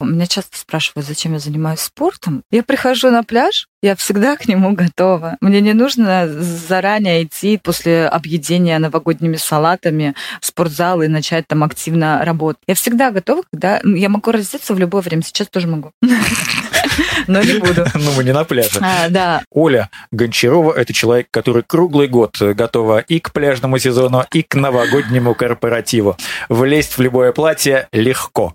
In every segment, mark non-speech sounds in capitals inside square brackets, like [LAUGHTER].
Меня часто спрашивают, зачем я занимаюсь спортом. Я прихожу на пляж, я всегда к нему готова. Мне не нужно заранее идти после объедения новогодними салатами в спортзал и начать там активно работать. Я всегда готова, когда... Я могу раздеться в любое время. Сейчас тоже могу. [LAUGHS] Но не буду. [LAUGHS] Ну, мы не на пляже. А, да. Оля Гончарова – это человек, который круглый год готова и к пляжному сезону, и к новогоднему корпоративу. Влезть в любое платье легко.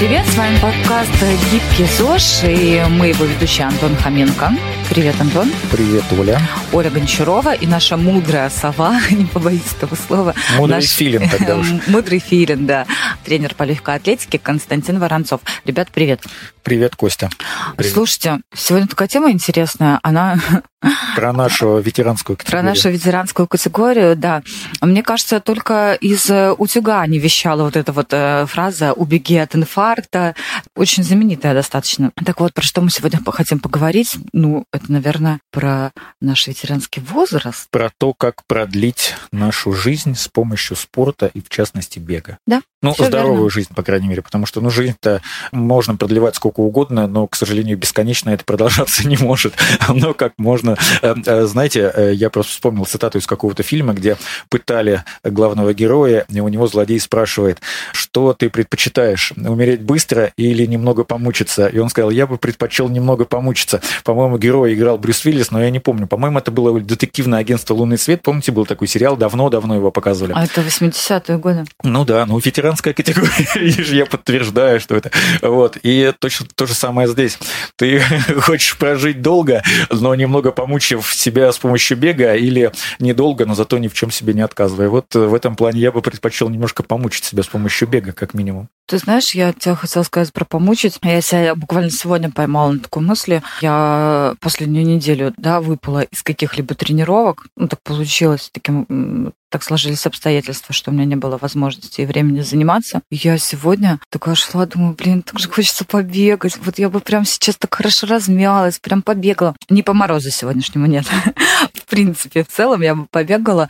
Привет, с вами подкаст «Гибкий ЗОЖ» и мы его ведущие Антон Хоменко. Привет, Антон. Привет, Оля. Оля Гончарова и наша мудрая сова, [LAUGHS] не побоюсь этого слова. Мудрый наш... филин тогда уж. [LAUGHS] Мудрый филин, да. Тренер по легкой атлетике Константин Воронцов. Ребят, привет. Привет, Костя. Привет. Слушайте, сегодня такая тема интересная. Она [LAUGHS] про нашу ветеранскую категорию. Про нашу ветеранскую категорию, да. Мне кажется, только из э, утюга не вещала вот эта вот э, фраза «убеги от инфаркта». Очень знаменитая достаточно. Так вот, про что мы сегодня хотим поговорить? Ну, это, наверное, про наш ветеранский возраст. Про то, как продлить нашу жизнь с помощью спорта и, в частности, бега. Да. Ну, здоровую верно. жизнь, по крайней мере, потому что, ну, жизнь-то можно продлевать сколько угодно, но, к сожалению, бесконечно это продолжаться [LAUGHS] не может. Но как можно... Э, э, знаете, э, я просто вспомнил цитату из какого-то фильма, где пытали главного героя, и у него злодей спрашивает, что ты предпочитаешь, умереть быстро или немного помучиться? И он сказал, я бы предпочел немного помучиться. По-моему, герой играл Брюс Виллис, но я не помню. По-моему, это было детективное агентство «Лунный свет». Помните, был такой сериал? Давно-давно его показывали. А это 80-е годы. Ну да, ну ветеран ветеранская категория, [LAUGHS] я подтверждаю, что это. Вот. И точно то же самое здесь. Ты [LAUGHS] хочешь прожить долго, но немного помучив себя с помощью бега, или недолго, но зато ни в чем себе не отказывая. Вот в этом плане я бы предпочел немножко помучить себя с помощью бега, как минимум. Ты знаешь, я тебя хотела сказать про помучить. Я себя буквально сегодня поймала на такой мысли. Я последнюю неделю, да, выпала из каких-либо тренировок. Ну, так получилось таким так сложились обстоятельства, что у меня не было возможности и времени заниматься. Я сегодня такая шла, думаю, блин, так же хочется побегать. Вот я бы прям сейчас так хорошо размялась, прям побегала. Не по морозу сегодняшнему нет. [LAUGHS] В принципе, в целом я бы побегала.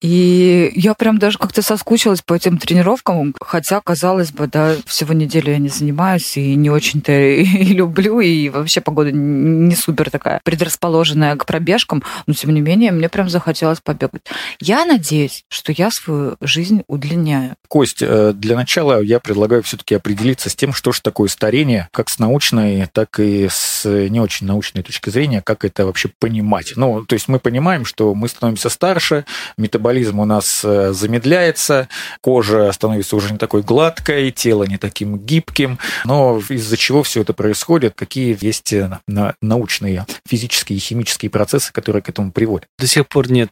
И я прям даже как-то соскучилась по этим тренировкам, хотя, казалось бы, да, всего неделю я не занимаюсь и не очень-то [LAUGHS] и люблю, и вообще погода не супер такая предрасположенная к пробежкам, но тем не менее мне прям захотелось побегать. Я надеюсь, что я свою жизнь удлиняю. Кость, э, для начала я предлагаю все-таки определиться с тем, что же такое старение, как с научной, так и с не очень научной точки зрения, как это вообще понимать. Ну, то есть мы понимаем, что мы становимся старше, метаболизм у нас э, замедляется, кожа становится уже не такой гладкой, тело не таким гибким, но из-за чего все это происходит, какие есть э, научные физические и химические процессы, которые к этому приводят. До сих пор нет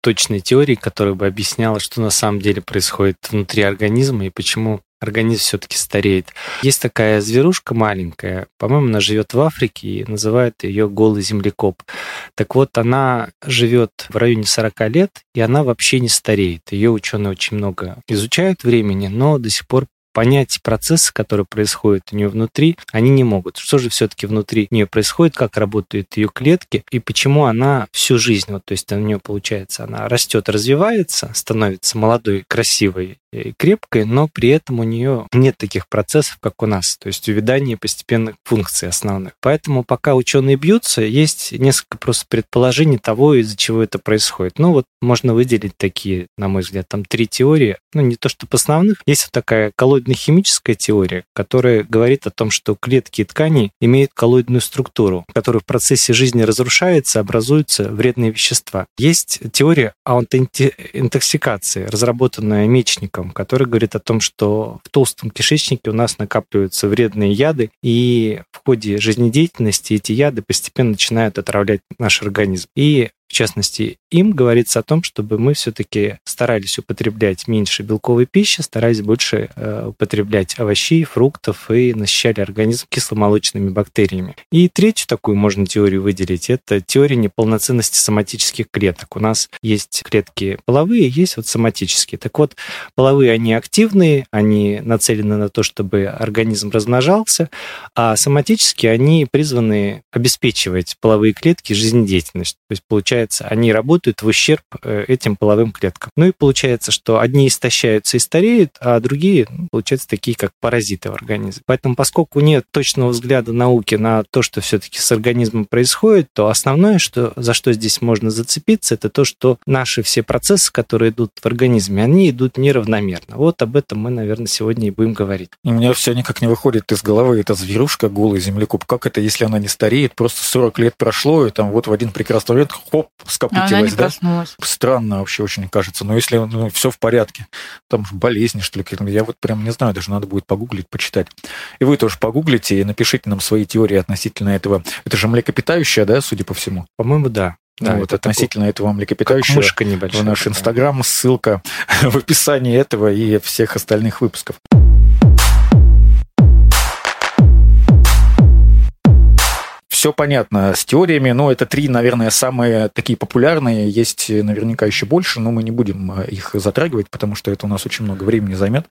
точной теории, которая бы объясняла, что на самом деле происходит внутри организма и почему организм все-таки стареет. Есть такая зверушка маленькая, по-моему, она живет в Африке и называют ее голый землекоп. Так вот, она живет в районе 40 лет, и она вообще не стареет. Ее ученые очень много изучают времени, но до сих пор понять процессы, которые происходят у нее внутри, они не могут. Что же все-таки внутри нее происходит, как работают ее клетки и почему она всю жизнь, вот, то есть у нее получается, она растет, развивается, становится молодой, красивой, крепкой, но при этом у нее нет таких процессов, как у нас, то есть увядание постепенных функций основных. Поэтому пока ученые бьются, есть несколько просто предположений того, из-за чего это происходит. Ну вот можно выделить такие, на мой взгляд, там три теории, ну не то чтобы основных. Есть вот такая коллоидно-химическая теория, которая говорит о том, что клетки и ткани имеют коллоидную структуру, которая в процессе жизни разрушается, образуются вредные вещества. Есть теория аутоинтоксикации, разработанная Мечником, кишечником, который говорит о том, что в толстом кишечнике у нас накапливаются вредные яды, и в ходе жизнедеятельности эти яды постепенно начинают отравлять наш организм. И В частности, им говорится о том, чтобы мы все-таки старались употреблять меньше белковой пищи, старались больше э, употреблять овощей, фруктов и насыщали организм кисломолочными бактериями. И третью такую можно теорию выделить. Это теория неполноценности соматических клеток. У нас есть клетки половые, есть вот соматические. Так вот, половые, они активные, они нацелены на то, чтобы организм размножался, а соматические, они призваны обеспечивать половые клетки жизнедеятельность. То есть, получается, они работают в ущерб э, этим половым клеткам. Ну и получается, что одни истощаются и стареют, а другие, ну, получается, такие, как паразиты в организме. Поэтому, поскольку нет точного взгляда науки на то, что все-таки с организмом происходит, то основное, что, за что здесь можно зацепиться, это то, что наши все процессы, которые идут в организме, они идут неравномерно. Вот об этом мы, наверное, сегодня и будем говорить. У меня все никак не выходит из головы эта зверушка, голый землекоп. Как это, если она не стареет, просто 40 лет прошло, и там вот в один прекрасный момент, хоп, скопытилась, она не да? Проснулась. Странно вообще очень кажется. Но если ну, все в порядке, там болезни, что ли, я вот прям не знаю, даже надо будет погуглить, почитать. И вы тоже погуглите и напишите нам свои теории относительно этого. Это же млекопитающее, да, судя по всему? По-моему, да. Да, ну, вот относительно такой, этого млекопитающего. Мышка небольшая. В наш Инстаграм, ссылка [LAUGHS] в описании этого и всех остальных выпусков. Все понятно с теориями, но это три, наверное, самые такие популярные. Есть наверняка еще больше, но мы не будем э, их затрагивать, потому что это у нас очень много времени займет.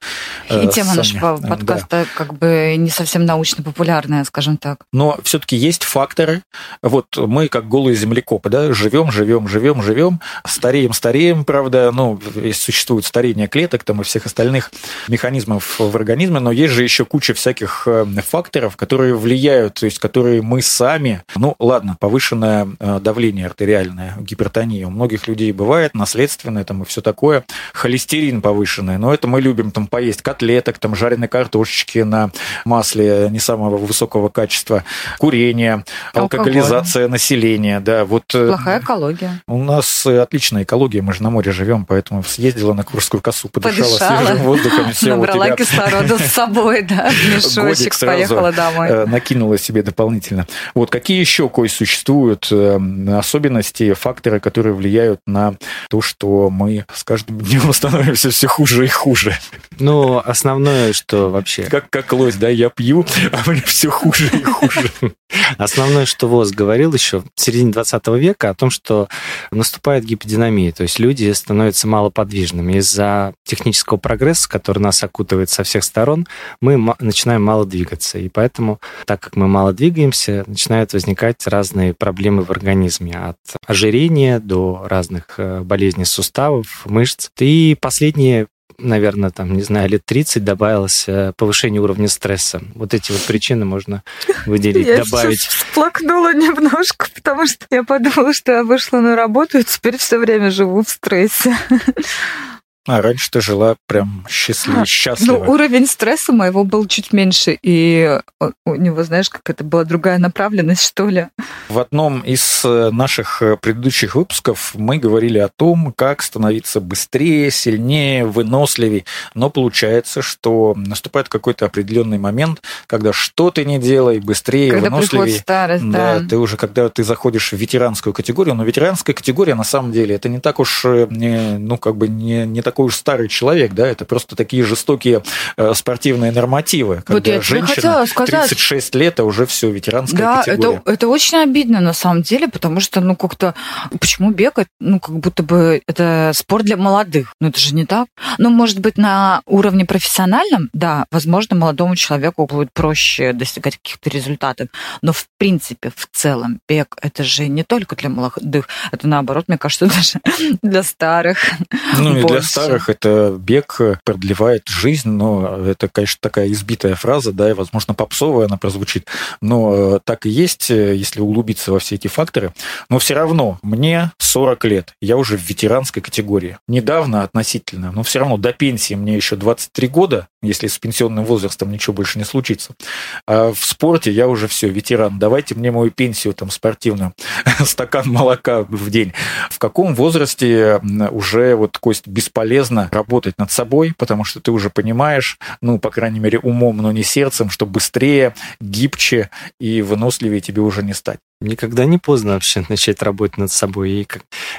И э, тема Сами. нашего подкаста да. как бы не совсем научно популярная, скажем так. Но все-таки есть факторы. Вот мы как голые землекопы, да, живем, живем, живем, живем, стареем, стареем, правда, ну, существует старение клеток там и всех остальных механизмов в организме, но есть же еще куча всяких э, факторов, которые влияют, то есть которые мы сами сами. Ну, ладно, повышенное э, давление артериальное, гипертония. У многих людей бывает, наследственное там и все такое. Холестерин повышенный, но это мы любим там поесть котлеток, там жареные картошечки на масле не самого высокого качества, курение, алкоголизация населения, да, вот. Э, Плохая экология. У нас отличная экология, мы же на море живем, поэтому съездила на Курскую косу, подышала, подышала. свежим воздухом. Все, Набрала кислорода с собой, да, мешочек, поехала домой. Э, накинула себе дополнительно. Вот вот какие еще, Кой, существуют эм, особенности, факторы, которые влияют на то, что мы с каждым [LAUGHS] днем становимся все хуже и хуже? Ну, основное, что вообще... Как, как лось, да, я пью, [LAUGHS] а мне все хуже и хуже. [LAUGHS] Основное, что ВОЗ говорил еще в середине 20 века о том, что наступает гиподинамия, то есть люди становятся малоподвижными. Из-за технического прогресса, который нас окутывает со всех сторон, мы начинаем мало двигаться. И поэтому, так как мы мало двигаемся, начинаем начинают возникать разные проблемы в организме, от ожирения до разных э, болезней суставов, мышц. И последнее наверное, там, не знаю, лет 30 добавилось э, повышение уровня стресса. Вот эти вот причины можно выделить, я добавить. Я всплакнула немножко, потому что я подумала, что я вышла на работу и теперь все время живу в стрессе. А раньше ты жила прям счастлив, а, счастливо. Ну, уровень стресса моего был чуть меньше, и у него, знаешь, как это была другая направленность, что ли. В одном из э, наших э, предыдущих выпусков мы говорили о том, как становиться быстрее, сильнее, выносливее. Но получается, что наступает какой-то определенный момент, когда что ты не делай, быстрее, когда выносливее. старость, да. да. Ты уже, когда ты заходишь в ветеранскую категорию, но ветеранская категория на самом деле это не так уж, э, не, ну, как бы не, не так такой уж старый человек, да, это просто такие жестокие э, спортивные нормативы, когда вот женщина сказать. 36 лет, а уже все, ветеранская да, категория. Это, это очень обидно на самом деле, потому что, ну, как-то, почему бегать? Ну, как будто бы это спорт для молодых. Ну, это же не так. Ну, может быть, на уровне профессиональном, да, возможно, молодому человеку будет проще достигать каких-то результатов, но в принципе, в целом, бег это же не только для молодых, это наоборот, мне кажется, [LAUGHS] даже для старых. Ну, и для старых старых это бег продлевает жизнь, но это, конечно, такая избитая фраза, да, и, возможно, попсовая она прозвучит, но э, так и есть, э, если углубиться во все эти факторы. Но все равно мне 40 лет, я уже в ветеранской категории. Недавно относительно, но все равно до пенсии мне еще 23 года, если с пенсионным возрастом ничего больше не случится. А в спорте я уже все, ветеран. Давайте мне мою пенсию там спортивную, [LAUGHS] стакан молока в день. В каком возрасте уже вот кость бесполезна полезно работать над собой, потому что ты уже понимаешь, ну, по крайней мере, умом, но не сердцем, что быстрее, гибче и выносливее тебе уже не стать. Никогда не поздно вообще [LAUGHS] начать работать над собой. И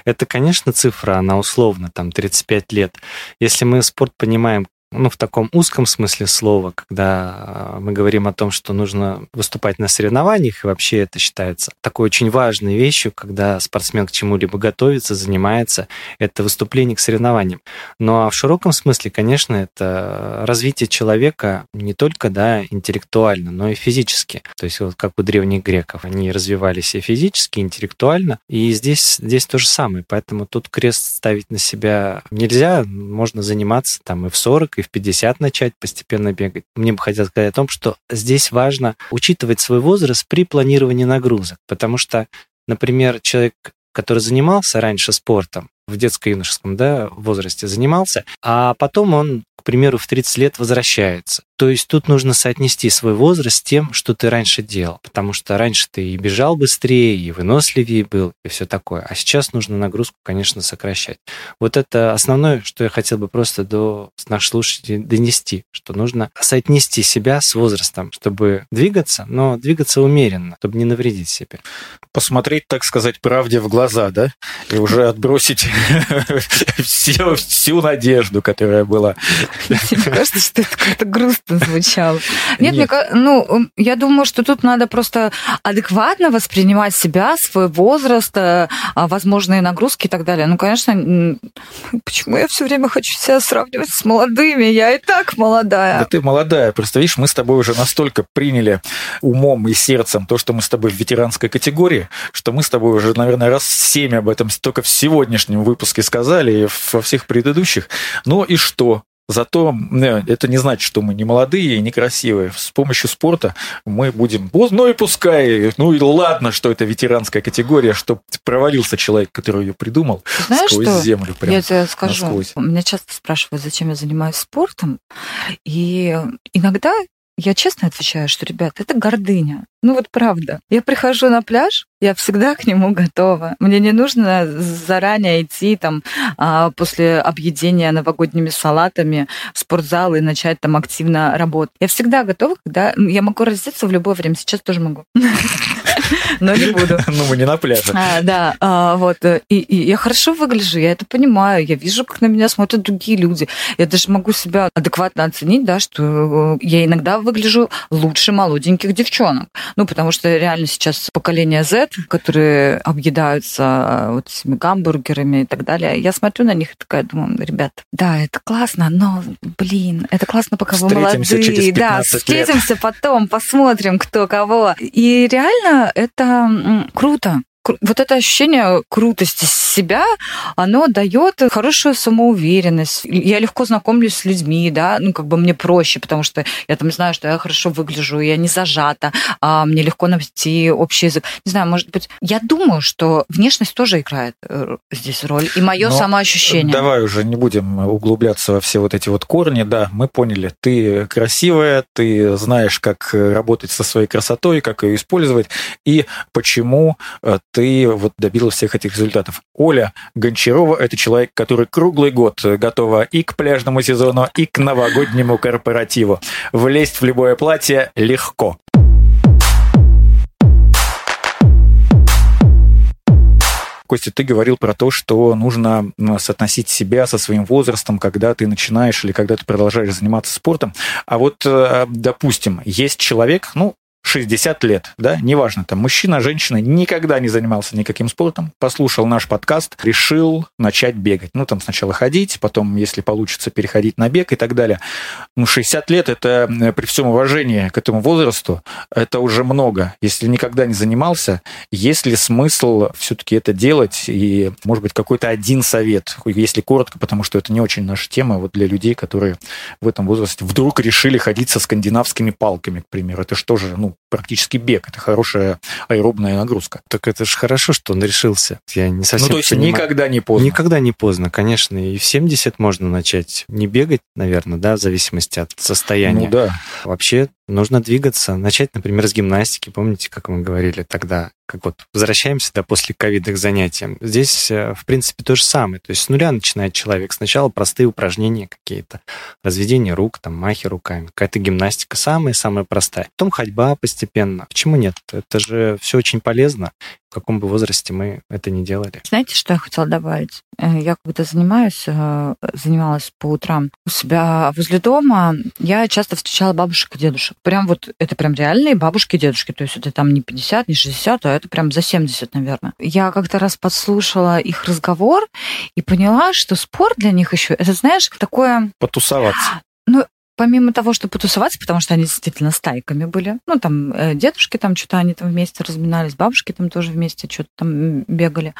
это, конечно, цифра, она условно, там, 35 лет. Если мы спорт понимаем ну, в таком узком смысле слова, когда а, мы говорим о том, что нужно выступать на соревнованиях, и вообще это считается такой очень важной вещью, когда спортсмен к чему-либо готовится, занимается, это выступление к соревнованиям. Ну, а в широком смысле, конечно, это развитие человека не только, да, интеллектуально, но и физически. То есть вот как у древних греков, они развивались и физически, и интеллектуально, и здесь, здесь то же самое. Поэтому тут крест ставить на себя нельзя, можно заниматься там и в 40, и в 50 начать постепенно бегать. Мне бы хотелось сказать о том, что здесь важно учитывать свой возраст при планировании нагрузок, потому что, например, человек, который занимался раньше спортом, в детско-юношеском да, возрасте занимался, а потом он, к примеру, в 30 лет возвращается. То есть тут нужно соотнести свой возраст с тем, что ты раньше делал. Потому что раньше ты и бежал быстрее, и выносливее был, и все такое. А сейчас нужно нагрузку, конечно, сокращать. Вот это основное, что я хотел бы просто до наших слушателей донести, что нужно соотнести себя с возрастом, чтобы двигаться, но двигаться умеренно, чтобы не навредить себе. Посмотреть, так сказать, правде в глаза, да? И уже отбросить [LAUGHS] всю надежду, которая была. Мне кажется, что это как-то грустно звучало. Нет, Нет. Мне, ну, я думаю, что тут надо просто адекватно воспринимать себя, свой возраст, э, а, возможные нагрузки и так далее. Ну, конечно, почему я все время хочу себя сравнивать с молодыми? Я и так молодая. Да ты молодая. Просто видишь, мы с тобой уже настолько приняли умом и сердцем то, что мы с тобой в ветеранской категории, что мы с тобой уже, наверное, раз семь об этом только в сегодняшнем выпуске сказали и во всех предыдущих. Ну и что? Зато э, это не значит, что мы не молодые и некрасивые. С помощью спорта мы будем... Ну и пускай, ну и ладно, что это ветеранская категория, что провалился человек, который ее придумал Знаешь сквозь что? землю. Прям я тебе скажу. Насквозь. Меня часто спрашивают, зачем я занимаюсь спортом. И иногда я честно отвечаю, что, ребят, это гордыня. Ну вот правда. Я прихожу на пляж, я всегда к нему готова. Мне не нужно заранее идти там а, после объедения новогодними салатами в спортзал и начать там активно работать. Я всегда готова, когда я могу раздеться в любое время. Сейчас тоже могу. [LAUGHS] Но не буду. [LAUGHS] Ну, мы не на пляже. А, да, а, вот. И, и я хорошо выгляжу, я это понимаю. Я вижу, как на меня смотрят другие люди. Я даже могу себя адекватно оценить, да, что э, я иногда выгляжу лучше молоденьких девчонок. Ну, потому что реально сейчас поколение Z, которые объедаются э, вот этими гамбургерами и так далее, я смотрю на них и такая думаю, ребят, да, это классно, но, блин, это классно, пока вы молодые. да, встретимся лет. потом, посмотрим, кто кого. И реально это круто вот это ощущение крутости себя, оно дает хорошую самоуверенность. Я легко знакомлюсь с людьми, да, ну, как бы мне проще, потому что я там знаю, что я хорошо выгляжу, я не зажата, а мне легко найти общий язык. Не знаю, может быть, я думаю, что внешность тоже играет э, здесь роль, и мое самоощущение. Давай уже не будем углубляться во все вот эти вот корни, да, мы поняли, ты красивая, ты знаешь, как работать со своей красотой, как ее использовать, и почему э, ты вот добилась всех этих результатов. Оля Гончарова – это человек, который круглый год готова и к пляжному сезону, и к новогоднему корпоративу. Влезть в любое платье легко. Костя, ты говорил про то, что нужно соотносить себя со своим возрастом, когда ты начинаешь или когда ты продолжаешь заниматься спортом. А вот, э, допустим, есть человек, ну, 60 лет, да, неважно, там, мужчина, женщина, никогда не занимался никаким спортом, послушал наш подкаст, решил начать бегать. Ну, там сначала ходить, потом, если получится, переходить на бег и так далее. Ну, 60 лет, это при всем уважении к этому возрасту, это уже много. Если никогда не занимался, есть ли смысл все-таки это делать? И, может быть, какой-то один совет, если коротко, потому что это не очень наша тема, вот для людей, которые в этом возрасте вдруг решили ходить со скандинавскими палками, к примеру. Это что же, ну, практически бег. Это хорошая аэробная нагрузка. Так это же хорошо, что он решился. Я не совсем Ну, то есть понимаю. никогда не поздно. Никогда не поздно, конечно. И в 70 можно начать не бегать, наверное, да, в зависимости от состояния. Ну да. Вообще нужно двигаться, начать, например, с гимнастики. Помните, как мы говорили тогда, как вот возвращаемся да, после ковида к занятиям. Здесь, э, в принципе, то же самое. То есть с нуля начинает человек. Сначала простые упражнения какие-то, разведение рук, там, махи руками, какая-то гимнастика самая-самая простая. Потом ходьба постепенно. Почему нет? Это же все очень полезно в каком бы возрасте мы это не делали. Знаете, что я хотела добавить? Э, я когда занимаюсь, э, занималась по утрам у себя возле дома, я часто встречала бабушек и дедушек. Прям вот, это прям реальные бабушки и дедушки. То есть это там не 50, не 60, а это прям за 70, наверное. Я как-то раз подслушала их разговор и поняла, что спорт для них еще, это, знаешь, такое... Потусоваться. Помимо того, что потусоваться, потому что они действительно стайками были, ну, там, э, дедушки там что-то, они там вместе разминались, бабушки там тоже вместе что-то там бегали.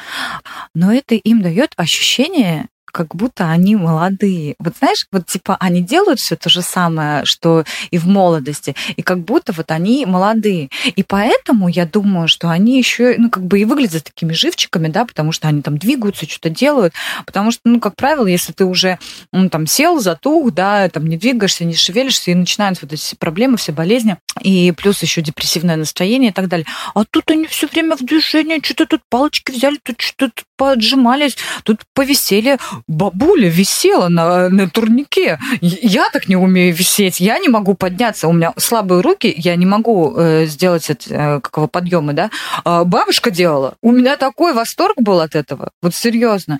Но это им дает ощущение как будто они молодые. Вот знаешь, вот типа они делают все то же самое, что и в молодости, и как будто вот они молодые. И поэтому я думаю, что они еще, ну, как бы и выглядят такими живчиками, да, потому что они там двигаются, что-то делают. Потому что, ну, как правило, если ты уже, ну, там, сел, затух, да, там, не двигаешься, не шевелишься, и начинаются вот эти проблемы, все болезни, и плюс еще депрессивное настроение и так далее. А тут они все время в движении, что-то тут палочки взяли, тут что-то поджимались, тут повисели. Бабуля висела на, на турнике. Я так не умею висеть, я не могу подняться, у меня слабые руки, я не могу э, сделать это, э, какого подъема, да. А бабушка делала. У меня такой восторг был от этого, вот серьезно.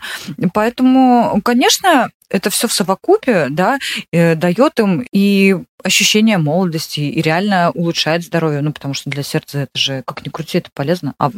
Поэтому, конечно, это все в совокупе, да, э, дает им и ощущение молодости, и реально улучшает здоровье, ну, потому что для сердца это же, как ни крути, это полезно. А,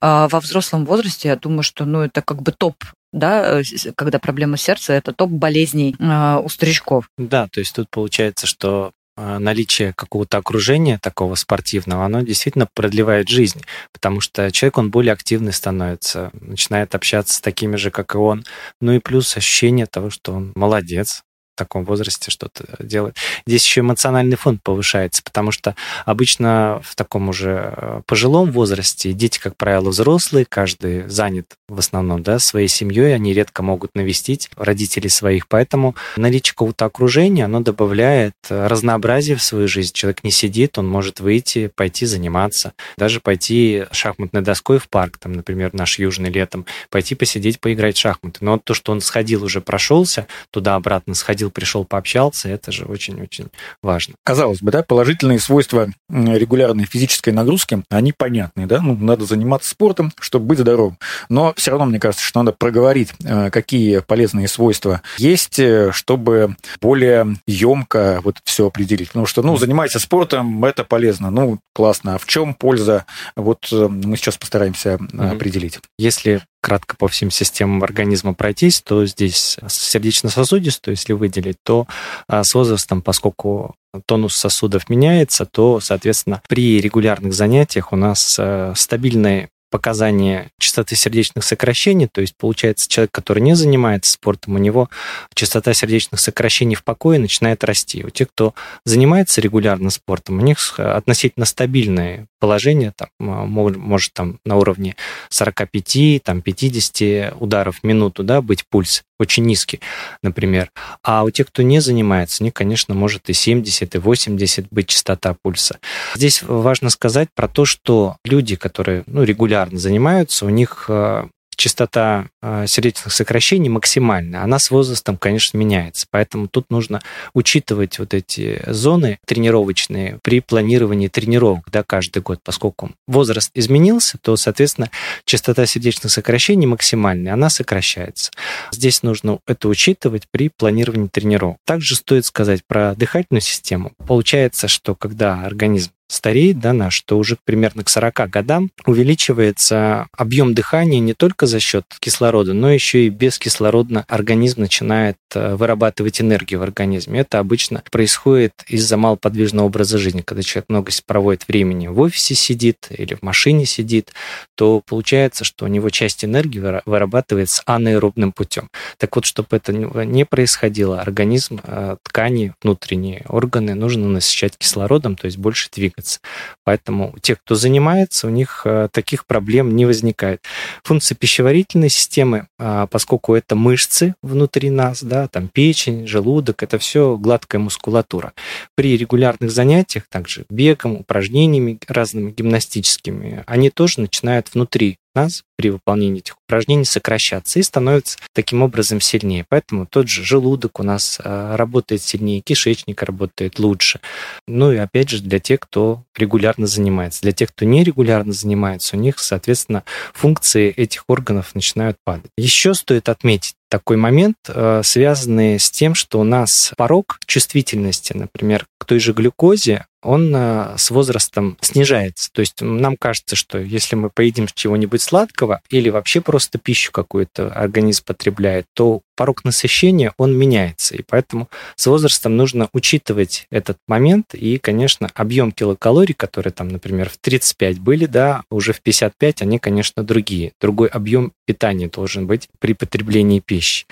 а во взрослом возрасте, я думаю, что, ну, это как бы топ да, э, когда проблема сердца, это топ болезней э, у старичков. Да, то есть тут получается, что а, наличие какого-то окружения такого спортивного, оно действительно продлевает жизнь, потому что человек, он более активный становится, начинает общаться с такими же, как и он. Ну и плюс ощущение того, что он молодец, таком возрасте что-то делать. Здесь еще эмоциональный фон повышается, потому что обычно в таком уже э, пожилом возрасте дети, как правило, взрослые, каждый занят в основном да, своей семьей, они редко могут навестить родителей своих, поэтому наличие какого-то окружения, оно добавляет разнообразие в свою жизнь. Человек не сидит, он может выйти, пойти заниматься, даже пойти шахматной доской в парк, там, например, наш южный летом, пойти посидеть, поиграть в шахматы. Но то, что он сходил, уже прошелся, туда-обратно сходил, сходил, пришел, пообщался, это же очень-очень важно. Казалось бы, да, положительные свойства регулярной физической нагрузки, они понятны, да, ну, надо заниматься спортом, чтобы быть здоровым. Но все равно, мне кажется, что надо проговорить, э, какие полезные свойства есть, э, чтобы более емко вот все определить. Потому что, ну, занимайся спортом, это полезно, ну, классно. А в чем польза? Вот э, мы сейчас постараемся определить. Если кратко по всем системам организма пройтись, то здесь сердечно-сосудистую, если выделить, то а, с возрастом, поскольку тонус сосудов меняется, то, соответственно, при регулярных занятиях у нас э, стабильный показания частоты сердечных сокращений, то есть получается человек, который не занимается спортом, у него частота сердечных сокращений в покое начинает расти. У тех, кто занимается регулярно спортом, у них относительно стабильное положение, там, может там на уровне 45, там, 50 ударов в минуту да, быть пульс очень низкий, например. А у тех, кто не занимается, у них, конечно, может и 70, и 80 быть частота пульса. Здесь важно сказать про то, что люди, которые ну, регулярно занимаются, у них э, частота а, сердечных сокращений максимальная, она с возрастом, конечно, меняется. Поэтому тут нужно учитывать вот эти зоны тренировочные при планировании тренировок да, каждый год, поскольку возраст изменился, то, соответственно, частота сердечных сокращений максимальная, она сокращается. Здесь нужно это учитывать при планировании тренировок. Также стоит сказать про дыхательную систему. Получается, что когда организм стареет, да, наш, то уже примерно к 40 годам увеличивается объем дыхания не только за счет кислорода, но еще и без кислорода организм начинает э, вырабатывать энергию в организме. Это обычно происходит из-за малоподвижного образа жизни. Когда человек много проводит времени в офисе сидит или в машине сидит, то получается, что у него часть энергии вырабатывается анаэробным путем. Так вот, чтобы это не происходило, организм, э, ткани, внутренние органы нужно насыщать кислородом, то есть больше двигаться двигаться. Поэтому те, кто занимается, у них э, таких проблем не возникает. Функция пищеварительной системы, а, поскольку это мышцы внутри нас, да, там печень, желудок, это все гладкая мускулатура. При регулярных занятиях, также бегом, упражнениями разными гимнастическими, они тоже начинают внутри нас при выполнении этих упражнений сокращаться и становится таким образом сильнее. Поэтому тот же желудок у нас а, работает сильнее, кишечник работает лучше. Ну и опять же для тех, кто регулярно занимается. Для тех, кто не регулярно занимается, у них, соответственно, функции этих органов начинают падать. Еще стоит отметить такой момент, а, связанный с тем, что у нас порог чувствительности, например, к той же глюкозе, он а, с возрастом снижается. То есть нам кажется, что если мы поедим чего-нибудь сладкого или вообще просто пищу какую-то организм потребляет, то порог насыщения, он меняется. И поэтому с возрастом нужно учитывать этот момент. И, конечно, объем килокалорий, которые там, например, в 35 были, да, уже в 55, они, конечно, другие. Другой объем питания должен быть при потреблении пищи.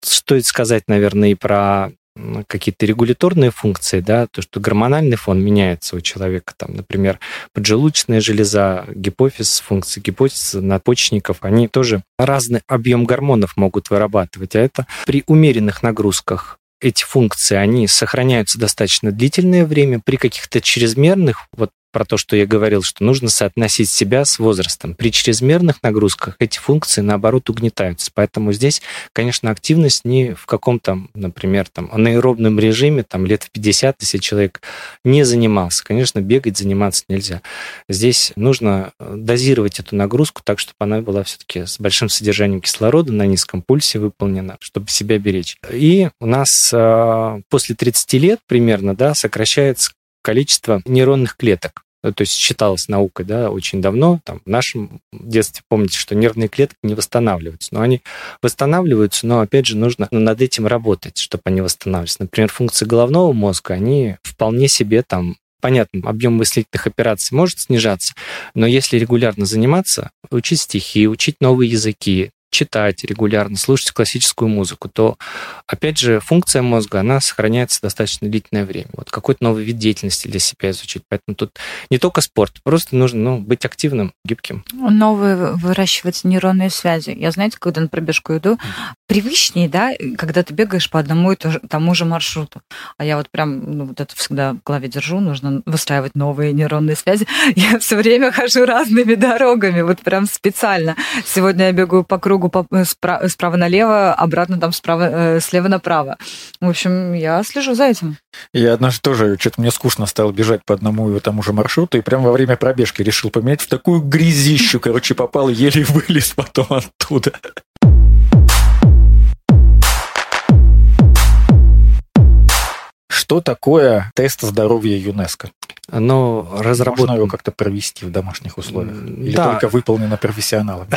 Стоит сказать, наверное, и про какие-то регуляторные функции, да, то, что гормональный фон меняется у человека, там, например, поджелудочная железа, гипофиз, функции гипофиза, надпочечников, они тоже разный объем гормонов могут вырабатывать, а это при умеренных нагрузках эти функции, они сохраняются достаточно длительное время. При каких-то чрезмерных, вот про то, что я говорил, что нужно соотносить себя с возрастом. При чрезмерных нагрузках эти функции, наоборот, угнетаются. Поэтому здесь, конечно, активность не в каком-то, например, там, анаэробном режиме, там, лет в 50, если человек не занимался. Конечно, бегать, заниматься нельзя. Здесь нужно э, дозировать эту нагрузку так, чтобы она была все-таки с большим содержанием кислорода, на низком пульсе выполнена, чтобы себя беречь. И у нас э, после 30 лет примерно да, сокращается количество нейронных клеток. То есть считалось наукой да, очень давно. Там, в нашем детстве помните, что нервные клетки не восстанавливаются. Но они восстанавливаются, но опять же нужно над этим работать, чтобы они восстанавливались. Например, функции головного мозга, они вполне себе там Понятно, объем мыслительных операций может снижаться, но если регулярно заниматься, учить стихи, учить новые языки, читать регулярно, слушать классическую музыку, то, опять же, функция мозга, она сохраняется достаточно длительное время. Вот какой-то новый вид деятельности для себя изучить. Поэтому тут не только спорт, просто нужно ну, быть активным, гибким. Новые выращивать нейронные связи. Я, знаете, когда на пробежку иду, привычнее, да, когда ты бегаешь по одному и тому же маршруту. А я вот прям, ну, вот это всегда в голове держу, нужно выстраивать новые нейронные связи. [LAUGHS] Я все время хожу разными дорогами, вот прям специально. Сегодня я бегаю по кругу кругу э, справа, справа налево, обратно там справа, э, слева направо. В общем, я слежу за этим. Я однажды тоже, что-то мне скучно стало бежать по одному и тому же маршруту, и прямо во время пробежки решил поменять в такую грязищу, короче, попал, еле [LAUGHS] вылез потом оттуда. Что такое тест здоровья ЮНЕСКО? Но разработано... Можно его как-то провести в домашних условиях? Или да. только выполнено профессионалами?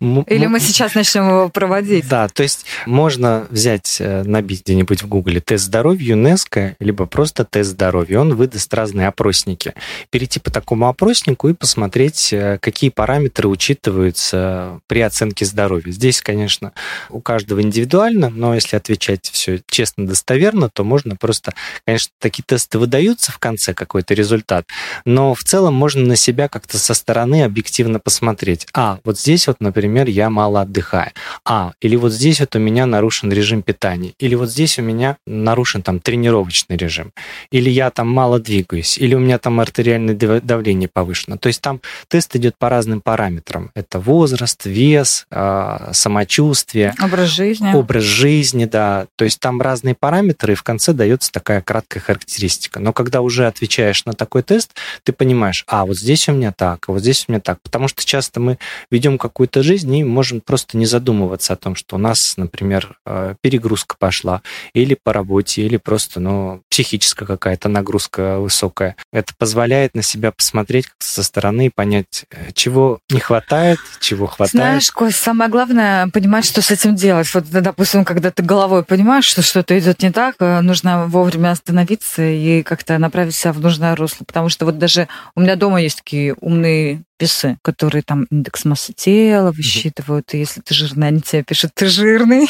[LAUGHS] Или мы сейчас начнем его проводить? Да, то есть можно взять, э, набить где-нибудь в Гугле тест здоровья ЮНЕСКО, либо просто тест здоровья. Он выдаст разные опросники. Перейти по такому опроснику и посмотреть, э, какие параметры учитываются при оценке здоровья. Здесь, конечно, у каждого индивидуально, но если отвечать все честно, достоверно, то можно просто, конечно, такие тесты выдаются в конце, как какой-то результат. Но в целом можно на себя как-то со стороны объективно посмотреть. А, вот здесь вот, например, я мало отдыхаю. А, или вот здесь вот у меня нарушен режим питания. Или вот здесь у меня нарушен там тренировочный режим. Или я там мало двигаюсь. Или у меня там артериальное давление повышено. То есть там тест идет по разным параметрам. Это возраст, вес, а, самочувствие. Образ жизни. Образ жизни, да. То есть там разные параметры, и в конце дается такая краткая характеристика. Но когда уже отвечаешь на такой тест, ты понимаешь, а вот здесь у меня так, а вот здесь у меня так. Потому что часто мы ведем какую-то жизнь и можем просто не задумываться о том, что у нас, например, э, перегрузка пошла или по работе, или просто ну, психическая какая-то нагрузка высокая. Это позволяет на себя посмотреть со стороны и понять, э, чего не хватает, чего хватает. Знаешь, Кость, самое главное понимать, что с этим делать. Вот, допустим, когда ты головой понимаешь, что что-то идет не так, э, нужно вовремя остановиться и как-то направить себя в нужное русло. Потому что вот даже у меня дома есть такие умные весы, которые там индекс массы тела высчитывают, и если ты жирный, они тебе пишут, ты жирный.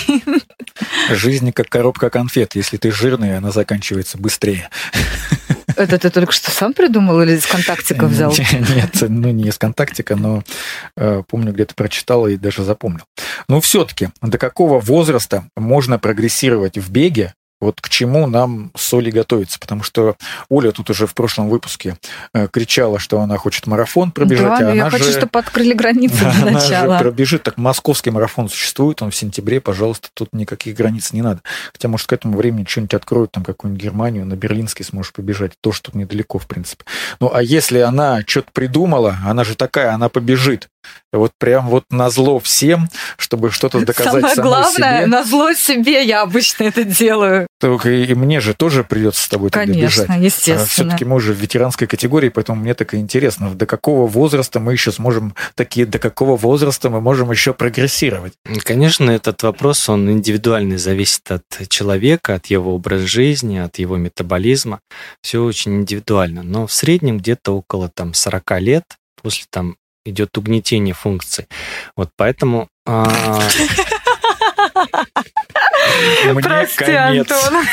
Жизнь как коробка конфет. Если ты жирный, она заканчивается быстрее. Это ты только что сам придумал или из контактика взял? Нет, ну не из контактика, но э, помню, где-то прочитал и даже запомнил. Но все-таки до какого возраста можно прогрессировать в беге, вот к чему нам с Олей готовиться, потому что Оля тут уже в прошлом выпуске э, кричала, что она хочет марафон пробежать, да, а я она хочу, же, чтобы открыли границы [LAUGHS] для она начала. же пробежит, так московский марафон существует, он в сентябре, пожалуйста, тут никаких границ не надо. Хотя, может, к этому времени что-нибудь откроют, там какую-нибудь Германию, на Берлинский сможешь побежать, то, что недалеко, в принципе. Ну, а если она что-то придумала, она же такая, она побежит, вот прям вот на зло всем, чтобы что-то доказать Самое самой главное, себе. на зло себе я обычно это делаю. Только и, и мне же тоже придется с тобой тогда Конечно, бежать. естественно. Все-таки мы уже в ветеранской категории, поэтому мне так и интересно, до какого возраста мы еще сможем такие, до какого возраста мы можем еще прогрессировать. Конечно, этот вопрос, он индивидуальный, зависит от человека, от его образа жизни, от его метаболизма. Все очень индивидуально. Но в среднем где-то около там, 40 лет после там идет угнетение функций. Вот поэтому а, [LAUGHS] Прости. Антон.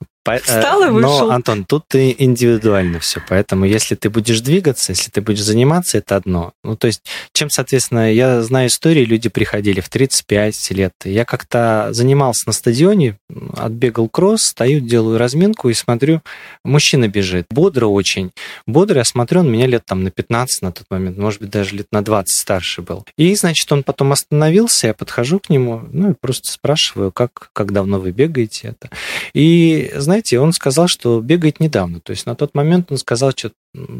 [LAUGHS] Э, Встал и вышел. Но, Антон, тут и индивидуально все. Поэтому, если ты будешь двигаться, если ты будешь заниматься, это одно. Ну, то есть, чем, соответственно, я знаю истории, люди приходили в 35 лет. Я как-то занимался на стадионе, отбегал кросс, стою, делаю разминку и смотрю, мужчина бежит. Бодро очень. Бодро, я смотрю, он меня лет там на 15 на тот момент, может быть, даже лет на 20 старше был. И, значит, он потом остановился, я подхожу к нему, ну, и просто спрашиваю, как, как давно вы бегаете это. И, знаете, он сказал, что бегает недавно. То есть на тот момент он сказал, что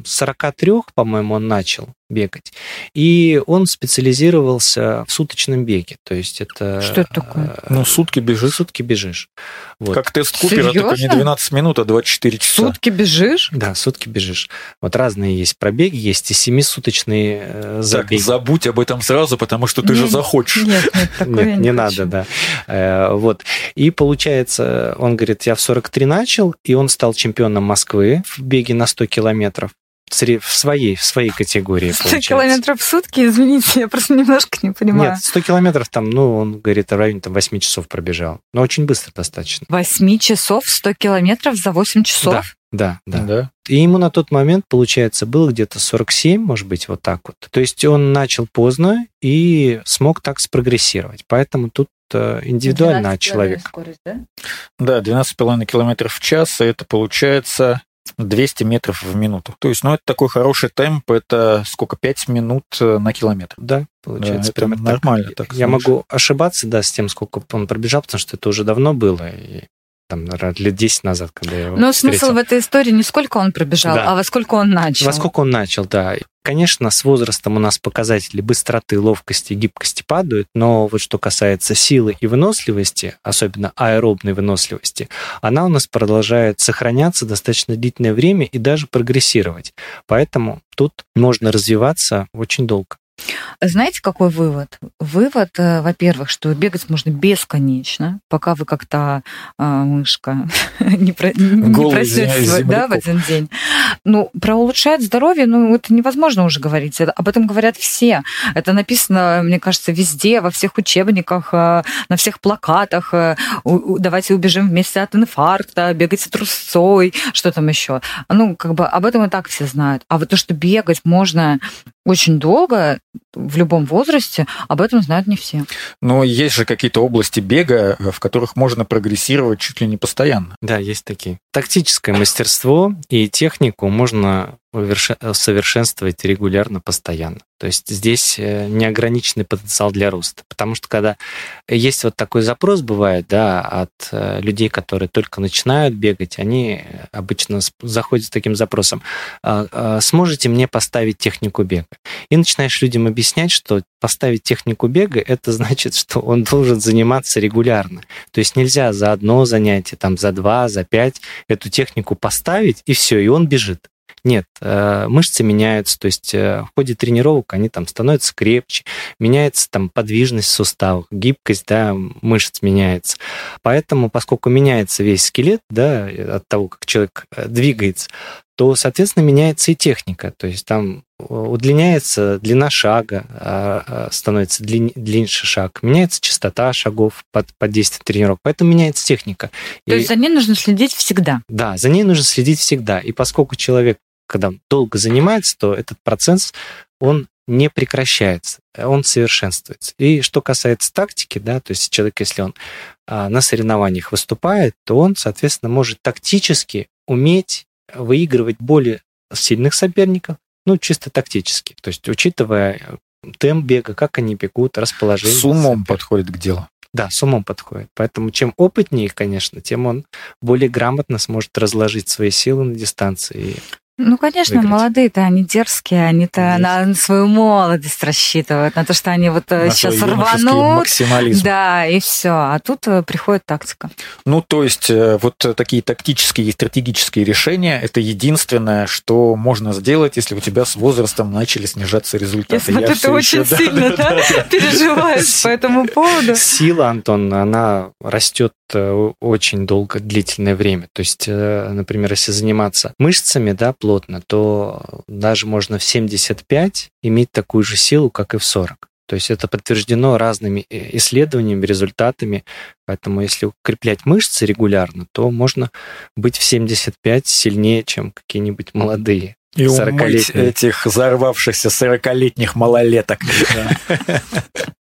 43, по-моему, он начал бегать. И он специализировался в суточном беге. То есть это... Что это такое? э, Ну, сутки бежишь. Сутки бежишь. Вот. Как тест Купера, только не Серьезно? 12 минут, а 24 часа. Сутки бежишь? Да, сутки бежишь. Вот разные есть пробеги, есть и семисуточные э, Так, забеги. забудь об этом сразу, потому что ты же Не- захочешь. Нет, нет, [LAUGHS] такое Нет, не, не надо, да. Э, вот. И получается, он говорит, я в 43 начал, и он стал чемпионом Москвы в беге на 100 километров. В своей, в своей категории, 100 получается. километров в сутки, извините, я просто немножко не понимаю. Нет, 100 километров там, ну, он говорит, в районе там, 8 часов пробежал. Но очень быстро достаточно. 8 часов, 100 километров за 8 часов? Да, да. Да. И ему на тот момент, получается, было где-то 47, может быть, вот так вот. То есть он начал поздно и смог так спрогрессировать. Поэтому тут э, индивидуально от человека. Скорость, да? Да, 12,5 километров в час, и это получается 200 метров в минуту. То есть, ну, это такой хороший темп, это сколько, 5 минут э, на километр. Да, получается. это примерно нормально так, Я знаешь. могу ошибаться, да, с тем, сколько он пробежал, потому что это уже давно было. И там, наверное, лет 10 назад, когда я его Но смысл встретил. в этой истории не сколько он пробежал, Да. а во сколько он начал. Во сколько он начал, да. Конечно, с возрастом у нас показатели быстроты, ловкости, гибкости падают, но вот что касается силы и выносливости, особенно аэробной выносливости, она у нас продолжает сохраняться достаточно длительное время и даже прогрессировать. Поэтому тут можно развиваться очень долго. Знаете, какой вывод? Вывод, э, во-первых, что бегать можно бесконечно, пока вы как-то э, мышка [LAUGHS] не, про, не в- да, в один день. Ну, про улучшает здоровье, ну, это невозможно уже говорить. Это- об этом говорят все. Это написано, мне кажется, везде, во всех учебниках, э, на всех плакатах. Давайте убежим вместе от инфаркта, бегайте трусцой, что там еще. Ну, как бы об этом и так все знают. А вот то, что бегать можно очень долго, в любом возрасте, об этом знают не все. Но есть же какие-то области бега, э, в которых можно прогрессировать чуть ли не постоянно. Да, есть такие. Тактическое мастерство и технику можно совершенствовать регулярно, постоянно. То есть здесь э, неограниченный потенциал для роста. Потому что когда есть вот такой запрос бывает, да, от э, людей, которые только начинают бегать, они обычно заходят с таким запросом, «А, а, сможете мне поставить технику бега? И начинаешь людям объяснять, что поставить технику бега, это [LAUGHS] значит, что он должен заниматься регулярно. То есть нельзя за одно занятие, там, за два, за пять эту технику поставить, и все, и он бежит. Нет, э, мышцы меняются, то есть э, в ходе тренировок они там становятся крепче, меняется там подвижность в суставах, гибкость да, мышц меняется. Поэтому, поскольку меняется весь скелет да, от того, как человек э, двигается, то, соответственно, меняется и техника. То есть там удлиняется длина шага, а, а, становится длин, длиннее шаг, меняется частота шагов под, под действием тренировок, поэтому меняется техника. То и, есть за ней нужно следить всегда? Да, за ней нужно следить всегда. И поскольку человек, когда долго занимается, то этот процесс, он не прекращается, он совершенствуется. И что касается тактики, да, то есть человек, если он а, на соревнованиях выступает, то он, соответственно, может тактически уметь выигрывать более сильных соперников, ну, чисто тактически. То есть, учитывая э, темп бега, как они бегут, расположение. С умом соперника. подходит к делу. Да, с умом подходит. Поэтому чем опытнее, конечно, тем он более грамотно сможет разложить свои силы на дистанции ну, конечно, выиграть. молодые-то, они дерзкие, они-то на свою молодость рассчитывают, на то, что они вот э, на сейчас рванут. Максимализм. Да, и все. А тут э, приходит тактика. Ну, то есть, э, вот такие тактические и стратегические решения это единственное, что можно сделать, если у тебя с возрастом начали снижаться результаты. Я смотрю, ты очень еще, сильно да, да, да, переживаешь по этому поводу. Сила, Антон, она растет очень долго, длительное время. То есть, например, если заниматься мышцами, да, плотно, то даже можно в 75 иметь такую же силу, как и в 40. То есть это подтверждено разными э, исследованиями, результатами. Поэтому если укреплять мышцы регулярно, то можно быть в 75 сильнее, чем какие-нибудь молодые. И умыть этих взорвавшихся 40-летних малолеток. Да. [LAUGHS]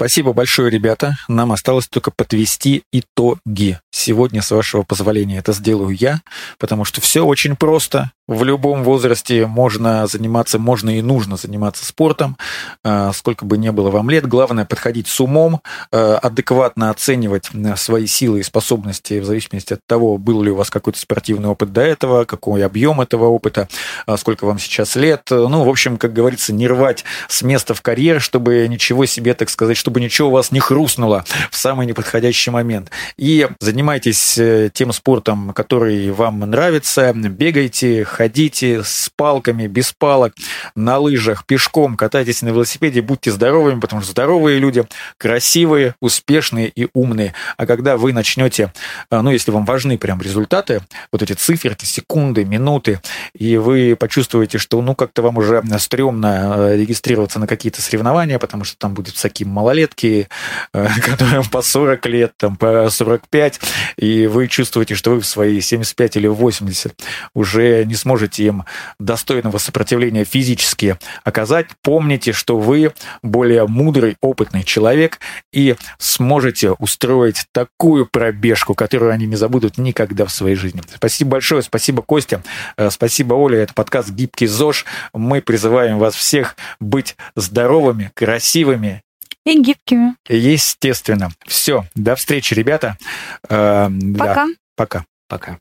Спасибо большое, ребята. Нам осталось только подвести итоги. Сегодня, с вашего позволения, это сделаю я, потому что все очень просто в любом возрасте можно заниматься, можно и нужно заниматься спортом, э, сколько бы ни было вам лет. Главное подходить с умом, э, адекватно оценивать э, свои силы и способности в зависимости от того, был ли у вас какой-то спортивный опыт до этого, какой объем этого опыта, сколько вам сейчас лет. Ну, в общем, как говорится, не рвать с места в карьер, чтобы ничего себе, так сказать, чтобы ничего у вас не хрустнуло в самый неподходящий момент. И занимайтесь тем спортом, который вам нравится, бегайте, ходите с палками, без палок, на лыжах, пешком, катайтесь на велосипеде, будьте здоровыми, потому что здоровые люди красивые, успешные и умные. А когда вы начнете, а, ну, если вам важны прям результаты, вот эти циферки, секунды, минуты, и вы почувствуете, что, ну, как-то вам уже стрёмно а, регистрироваться на какие-то соревнования, потому что там будут всякие малолетки, а, [LAUGHS] которым по 40 лет, там, по 45, и вы чувствуете, что вы в свои 75 или 80 уже не сможете сможете им достойного сопротивления физически оказать, помните, что вы более мудрый, опытный человек и сможете устроить такую пробежку, которую они не забудут никогда в своей жизни. Спасибо большое, спасибо, Костя, э, спасибо, Оля, это подкаст «Гибкий ЗОЖ». Мы призываем вас всех быть здоровыми, красивыми и гибкими. Естественно. Все, до встречи, ребята. Э, пока. Да, пока. Пока.